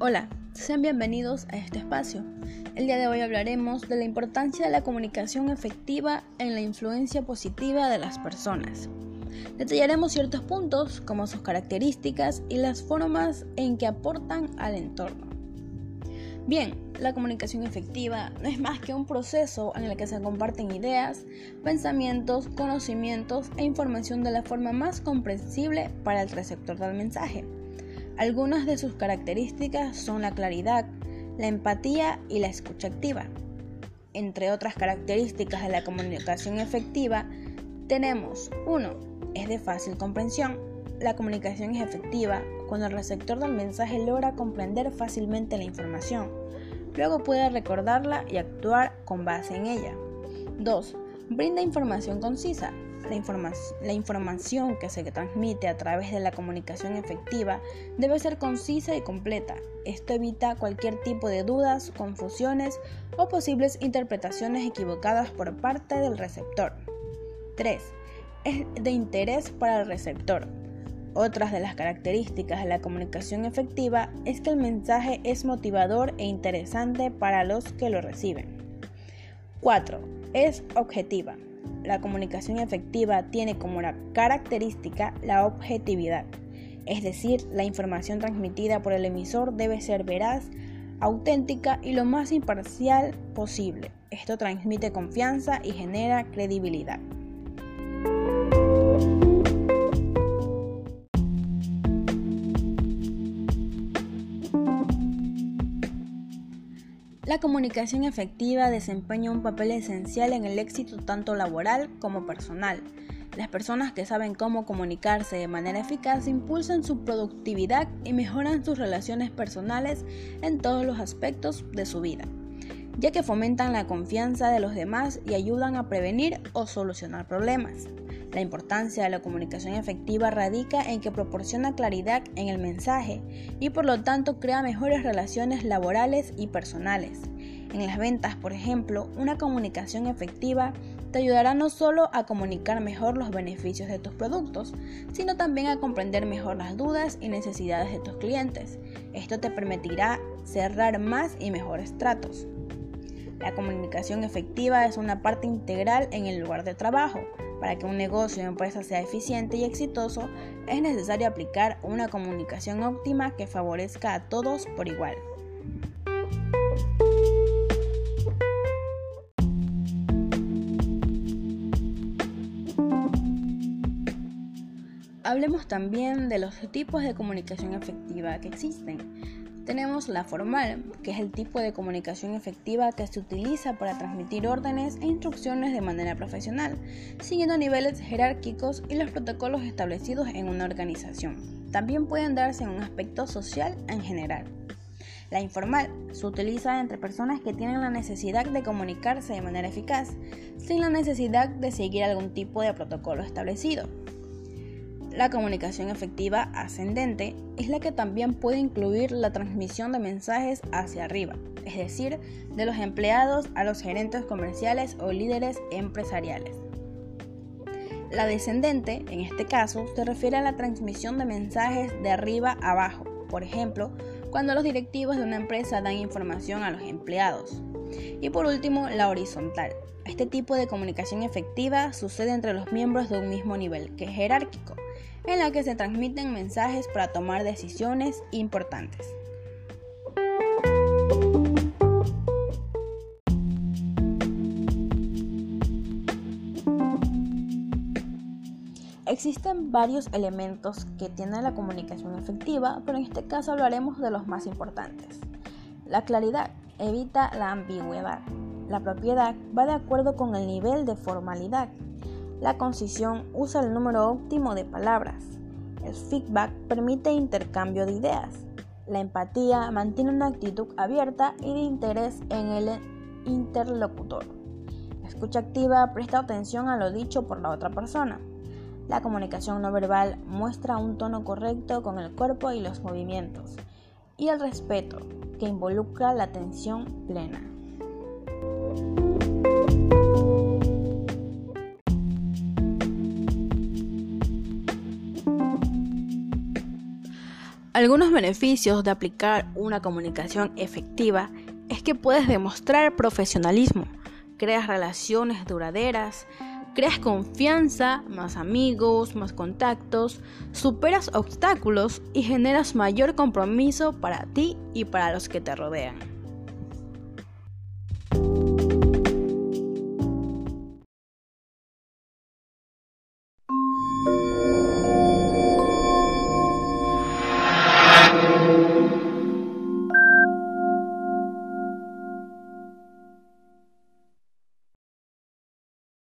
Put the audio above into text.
Hola, sean bienvenidos a este espacio. El día de hoy hablaremos de la importancia de la comunicación efectiva en la influencia positiva de las personas. Detallaremos ciertos puntos como sus características y las formas en que aportan al entorno. Bien, la comunicación efectiva no es más que un proceso en el que se comparten ideas, pensamientos, conocimientos e información de la forma más comprensible para el receptor del mensaje. Algunas de sus características son la claridad, la empatía y la escucha activa. Entre otras características de la comunicación efectiva, tenemos 1. Es de fácil comprensión. La comunicación es efectiva cuando el receptor del mensaje logra comprender fácilmente la información. Luego puede recordarla y actuar con base en ella. 2. Brinda información concisa. La, información que se transmite a través de la comunicación efectiva debe ser concisa y completa. Esto evita cualquier tipo de dudas, confusiones o posibles interpretaciones equivocadas por parte del receptor. 3. Es de interés para el receptor. Otras de las características de la comunicación efectiva es que el mensaje es motivador e interesante para los que lo reciben. 4. Es objetiva. La comunicación efectiva tiene como característica la objetividad, es decir, la información transmitida por el emisor debe ser veraz, auténtica y lo más imparcial posible. Esto transmite confianza y genera credibilidad. La comunicación efectiva desempeña un papel esencial en el éxito tanto laboral como personal. Las personas que saben cómo comunicarse de manera eficaz impulsan su productividad y mejoran sus relaciones personales en todos los aspectos de su vida, ya que fomentan la confianza de los demás y ayudan a prevenir o solucionar problemas. La importancia de la comunicación efectiva radica en que proporciona claridad en el mensaje y por lo tanto crea mejores relaciones laborales y personales. En las ventas, por ejemplo, una comunicación efectiva te ayudará no solo a comunicar mejor los beneficios de tus productos, sino también a comprender mejor las dudas y necesidades de tus clientes. Esto te permitirá cerrar más y mejores tratos. La comunicación efectiva es una parte integral en el lugar de trabajo. Para que un negocio o empresa sea eficiente y exitoso, es necesario aplicar una comunicación óptima que favorezca a todos por igual. Hablemos también de los tipos de comunicación efectiva que existen. Tenemos la formal, que es el tipo de comunicación efectiva que se utiliza para transmitir órdenes e instrucciones de manera profesional, siguiendo niveles jerárquicos y los protocolos establecidos en una organización. También pueden darse en un aspecto social en general. La informal se utiliza entre personas que tienen la necesidad de comunicarse de manera eficaz, sin la necesidad de seguir algún tipo de protocolo establecido. La comunicación efectiva ascendente es la que también puede incluir la transmisión de mensajes hacia arriba, es decir, de los empleados a los gerentes comerciales o líderes empresariales. La descendente, en este caso, se refiere a la transmisión de mensajes de arriba a abajo, por ejemplo, cuando los directivos de una empresa dan información a los empleados. Y por último, la horizontal. Este tipo de comunicación efectiva sucede entre los miembros de un mismo nivel, que es jerárquico, en la que se transmiten mensajes para tomar decisiones importantes. Existen varios elementos que tiene la comunicación efectiva, pero en este caso hablaremos de los más importantes. La claridad evita la ambigüedad. La propiedad va de acuerdo con el nivel de formalidad. La concisión usa el número óptimo de palabras. El feedback permite intercambio de ideas. La empatía mantiene una actitud abierta y de interés en el interlocutor. La escucha activa presta atención a lo dicho por la otra persona. La comunicación no verbal muestra un tono correcto con el cuerpo y los movimientos. Y el respeto, que involucra la atención plena. Algunos beneficios de aplicar una comunicación efectiva es que puedes demostrar profesionalismo, creas relaciones duraderas, creas confianza, más amigos, más contactos, superas obstáculos y generas mayor compromiso para ti y para los que te rodean.